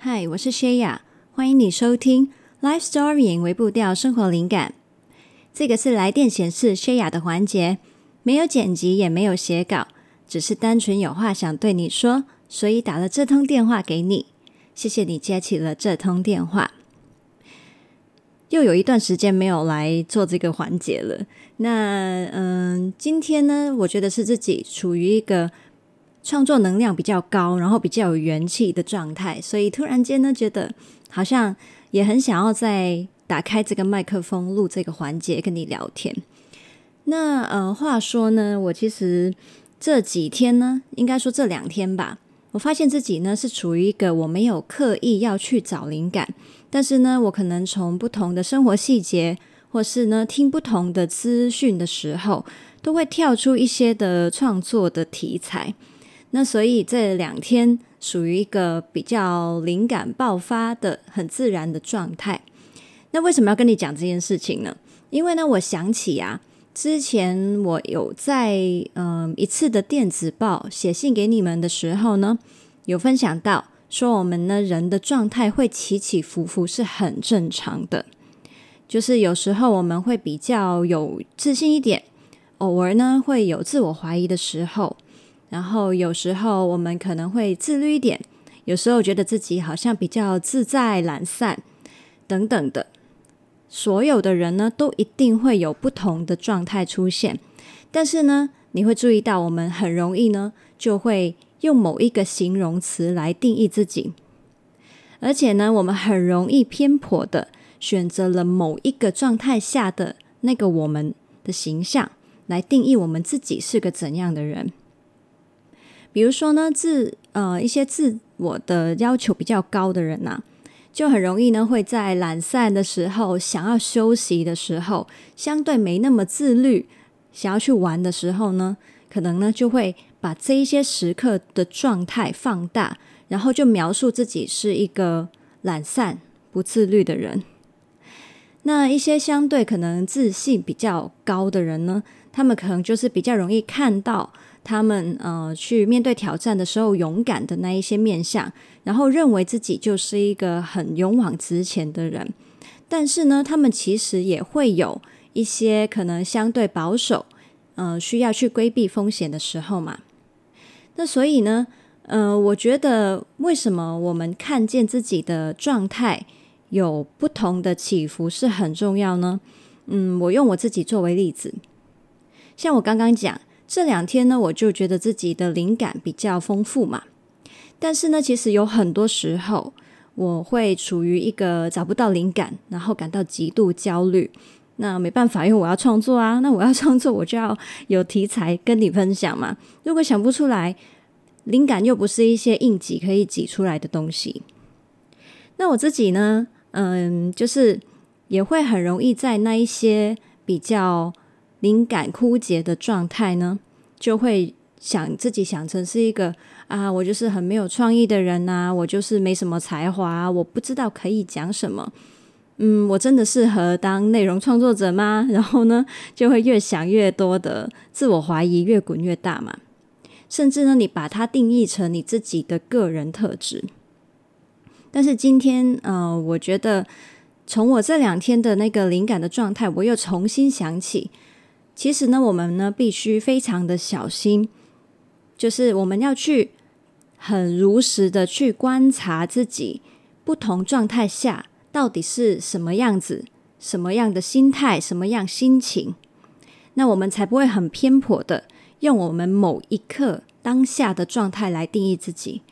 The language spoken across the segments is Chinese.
嗨，我是谢雅，欢迎你收听 Life Story 微步调生活灵感。这个是来电显示谢雅的环节，没有剪辑，也没有写稿，只是单纯有话想对你说，所以打了这通电话给你。谢谢你接起了这通电话。又有一段时间没有来做这个环节了。那嗯，今天呢，我觉得是自己处于一个创作能量比较高，然后比较有元气的状态，所以突然间呢，觉得好像也很想要再打开这个麦克风录这个环节跟你聊天。那呃，话说呢，我其实这几天呢，应该说这两天吧。我发现自己呢是处于一个我没有刻意要去找灵感，但是呢，我可能从不同的生活细节，或是呢听不同的资讯的时候，都会跳出一些的创作的题材。那所以这两天属于一个比较灵感爆发的很自然的状态。那为什么要跟你讲这件事情呢？因为呢，我想起啊。之前我有在嗯、一次的电子报写信给你们的时候呢，有分享到说我们呢人的状态会起起伏伏是很正常的，就是有时候我们会比较有自信一点，偶尔呢会有自我怀疑的时候，然后有时候我们可能会自律一点，有时候觉得自己好像比较自在懒散等等的。所有的人呢，都一定会有不同的状态出现，但是呢，你会注意到，我们很容易呢，就会用某一个形容词来定义自己，而且呢，我们很容易偏颇的选择了某一个状态下的那个我们的形象来定义我们自己是个怎样的人。比如说呢，自呃一些自我的要求比较高的人呐、就很容易呢，会在懒散的时候、想要休息的时候、相对没那么自律、想要去玩的时候呢，可能呢就会把这一些时刻的状态放大，然后就描述自己是一个懒散、不自律的人。那一些相对可能自信比较高的人呢，他们可能就是比较容易看到。他们呃去面对挑战的时候，勇敢的那一些面相，然后认为自己就是一个很勇往直前的人。但是呢，他们其实也会有一些可能相对保守，呃，需要去规避风险的时候嘛。那所以呢，呃，我觉得为什么我们看见自己的状态有不同的起伏是很重要呢？嗯，我用我自己作为例子，像我刚刚讲。这两天呢，我就觉得自己的灵感比较丰富嘛。但是呢，其实有很多时候我会处于一个找不到灵感，然后感到极度焦虑。那没办法，因为我要创作啊。那我要创作，我就要有题材跟你分享嘛。如果想不出来，灵感又不是一些硬挤可以挤出来的东西。那我自己呢，嗯，就是也会很容易在那一些比较。灵感枯竭的状态呢，就会想自己想成是一个啊，我就是很没有创意的人呐、啊，我就是没什么才华，我不知道可以讲什么。嗯，我真的适合当内容创作者吗？然后呢，就会越想越多的自我怀疑，越滚越大嘛。甚至呢，你把它定义成你自己的个人特质。但是今天，呃，我觉得从我这两天的那个灵感的状态，我又重新想起。其实呢，我们呢必须非常的小心，就是我们要去很如实的去观察自己不同状态下到底是什么样子、什么样的心态、什么样心情，那我们才不会很偏颇的用我们某一刻当下的状态来定义自己，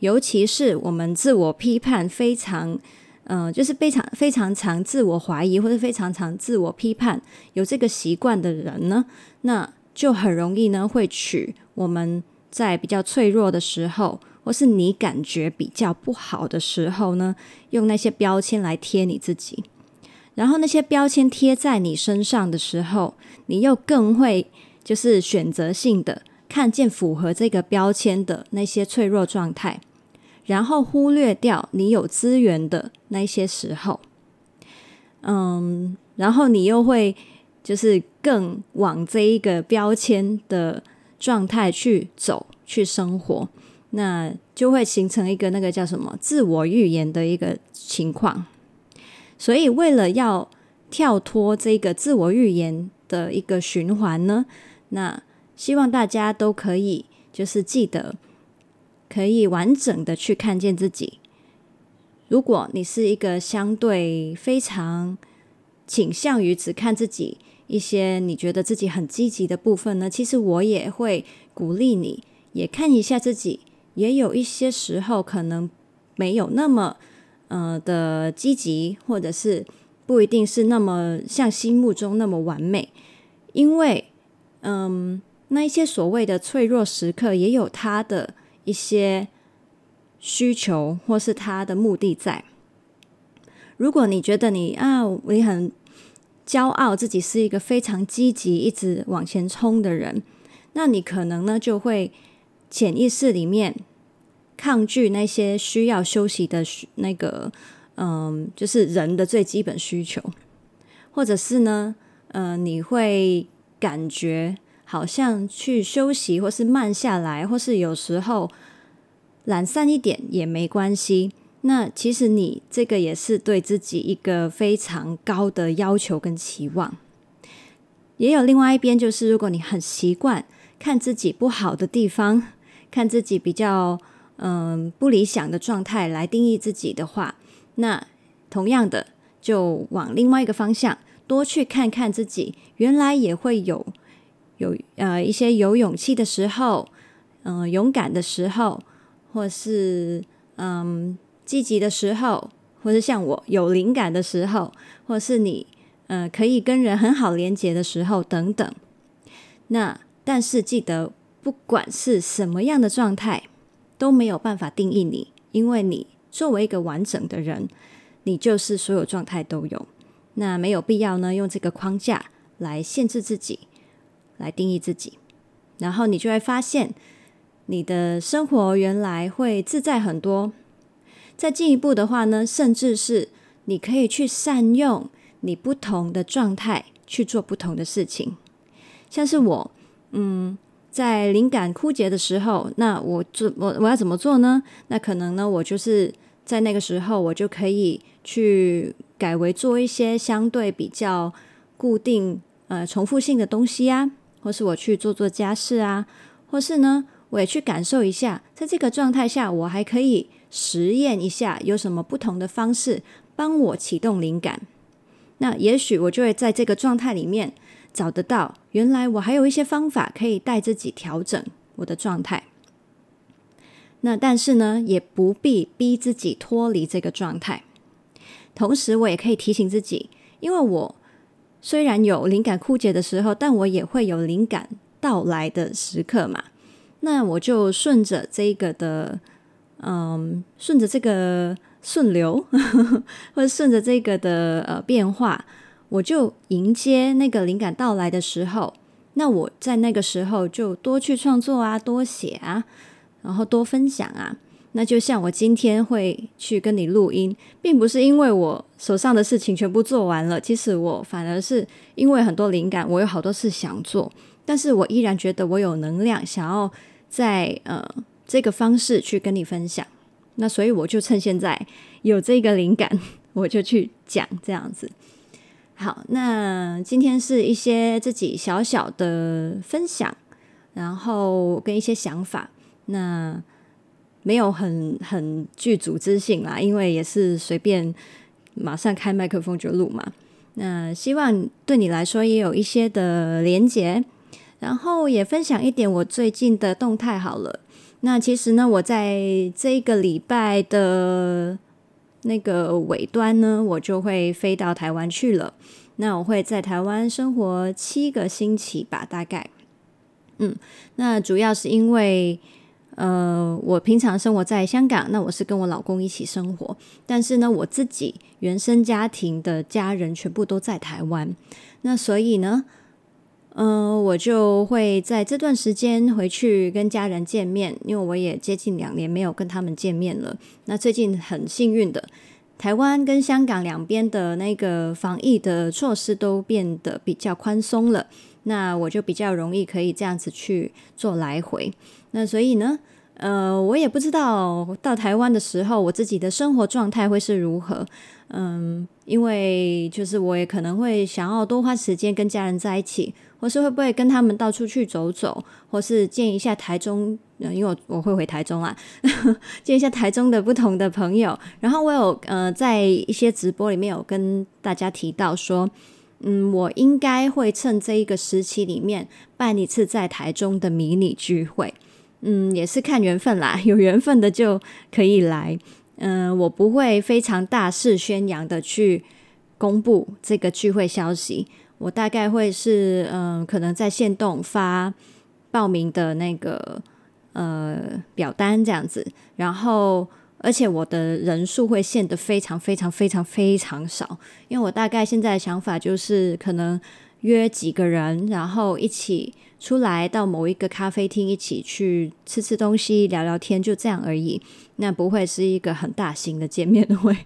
尤其是我们自我批判非常。嗯、就是非常非常常自我怀疑或者非常常自我批判，有这个习惯的人呢，那就很容易呢会取我们在比较脆弱的时候，或是你感觉比较不好的时候呢，用那些标签来贴你自己，然后那些标签贴在你身上的时候，你又更会就是选择性的看见符合这个标签的那些脆弱状态。然后忽略掉你有资源的那些时候，嗯，然后你又会就是更往这一个标签的状态去走，去生活。那就会形成一个那个叫什么自我预言的一个情况。所以，为了要跳脱这个自我预言的一个循环呢，那希望大家都可以就是记得，可以完整的去看见自己。如果你是一个相对非常倾向于只看自己一些你觉得自己很积极的部分呢，其实我也会鼓励你，也看一下自己。也有一些时候可能没有那么呃的积极，或者是不一定是那么像心目中那么完美，因为嗯，那一些所谓的脆弱时刻也有它的一些需求或是他的目的在。如果你觉得你啊，你很骄傲自己是一个非常积极、一直往前冲的人，那你可能呢就会。潜意识里面抗拒那些需要休息的那个，嗯，就是人的最基本需求，或者是呢，呃，你会感觉好像去休息，或是慢下来，或是有时候懒散一点也没关系。那其实你这个也是对自己一个非常高的要求跟期望。也有另外一边，就是如果你很习惯看自己不好的地方。看自己比较嗯不理想的状态来定义自己的话，那同样的就往另外一个方向多去看看自己，原来也会有有呃一些有勇气的时候，嗯、呃、勇敢的时候，或是嗯积极的时候，或是像我有灵感的时候，或是你嗯、呃、可以跟人很好连接的时候等等。那但是记得。不管是什么样的状态，都没有办法定义你，因为你作为一个完整的人，你就是所有状态都有。那没有必要呢，用这个框架来限制自己，来定义自己，然后你就会发现，你的生活原来会自在很多。再进一步的话呢，甚至是你可以去善用你不同的状态去做不同的事情，像是我，嗯。在灵感枯竭的时候，那我做我我要怎么做呢？那可能呢，我就是在那个时候，我就可以去改为做一些相对比较固定呃重复性的东西啊，或是我去做做家事啊，或是呢，我也去感受一下，在这个状态下，我还可以实验一下有什么不同的方式帮我启动灵感。那也许我就会在这个状态里面。找得到，原来我还有一些方法可以带自己调整我的状态。那但是呢，也不必逼自己脱离这个状态。同时，我也可以提醒自己，因为我虽然有灵感枯竭的时候，但我也会有灵感到来的时刻嘛。那我就顺着这个的，嗯，顺着这个顺流，或者顺着这个的呃变化。我就迎接那个灵感到来的时候，那我在那个时候就多去创作啊，多写啊，然后多分享啊。那就像我今天会去跟你录音，并不是因为我手上的事情全部做完了，其实我反而是因为很多灵感，我有好多事想做，但是我依然觉得我有能量，想要在呃这个方式去跟你分享。那所以我就趁现在有这个灵感，我就去讲这样子。好，那今天是一些自己小小的分享，然后跟一些想法，那没有很很具组织性啦，因为也是随便马上开麦克风就录嘛。那希望对你来说也有一些的连结，然后也分享一点我最近的动态好了。那其实呢，我在这个礼拜的。那个尾端呢，我就会飞到台湾去了。那我会在台湾生活七个星期吧，大概。嗯，那主要是因为，呃，我平常生活在香港，那我是跟我老公一起生活，但是呢，我自己原生家庭的家人全部都在台湾，那所以呢。嗯、呃，我就会在这段时间回去跟家人见面，因为我也接近两年没有跟他们见面了。那最近很幸运的，台湾跟香港两边的那个防疫的措施都变得比较宽松了，那我就比较容易可以这样子去做来回。那所以呢，呃，我也不知道到台湾的时候，我自己的生活状态会是如何。嗯，因为就是我也可能会想要多花时间跟家人在一起，或是会不会跟他们到处去走走，或是见一下台中，因为我我会回台中啦，见一下台中的不同的朋友。然后我有呃在一些直播里面有跟大家提到说，嗯，我应该会趁这一个时期里面办一次在台中的迷你聚会。嗯，也是看缘分啦，有缘分的就可以来。嗯、我不会非常大肆宣扬的去公布这个聚会消息。我大概会是，嗯、可能在线动发报名的那个呃表单这样子，然后而且我的人数会限得非常非常非常非常少，因为我大概现在的想法就是可能约几个人，然后一起出来到某一个咖啡厅一起去吃吃东西、聊聊天，就这样而已。那不会是一个很大型的见面会，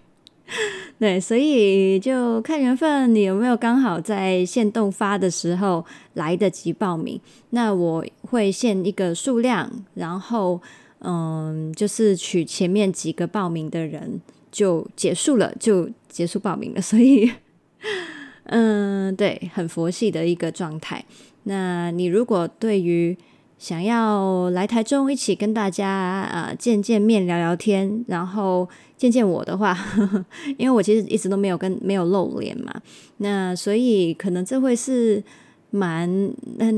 对，所以就看缘分，你有没有刚好在限动发的时候来得及报名？那我会限一个数量，然后嗯，就是取前面几个报名的人就结束了，就结束报名了。所以，嗯，对，很佛系的一个状态。那你如果对于想要来台中一起跟大家啊、见见面聊聊天，然后见见我的话呵呵，因为我其实一直都没有跟没有露脸嘛，那所以可能这会是蛮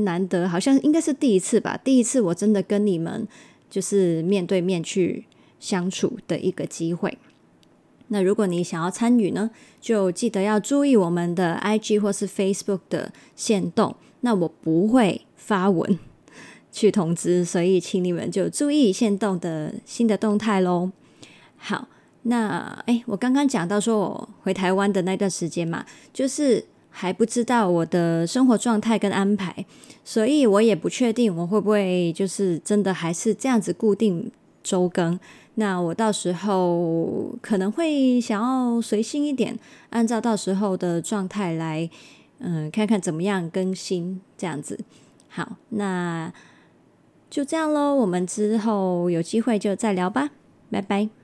难得，好像应该是第一次吧，第一次我真的跟你们就是面对面去相处的一个机会。那如果你想要参与呢，就记得要注意我们的 IG 或是 Facebook 的限动，那我不会发文。去通知，所以请你们就注意限动的新的动态喽。好，那诶，我刚刚讲到说我回台湾的那段时间嘛，就是还不知道我的生活状态跟安排，所以我也不确定我会不会就是真的还是这样子固定周更。那我到时候可能会想要随性一点，按照到时候的状态来，嗯，看看怎么样更新这样子。好，那。就这样喽，我们之后有机会就再聊吧，拜拜。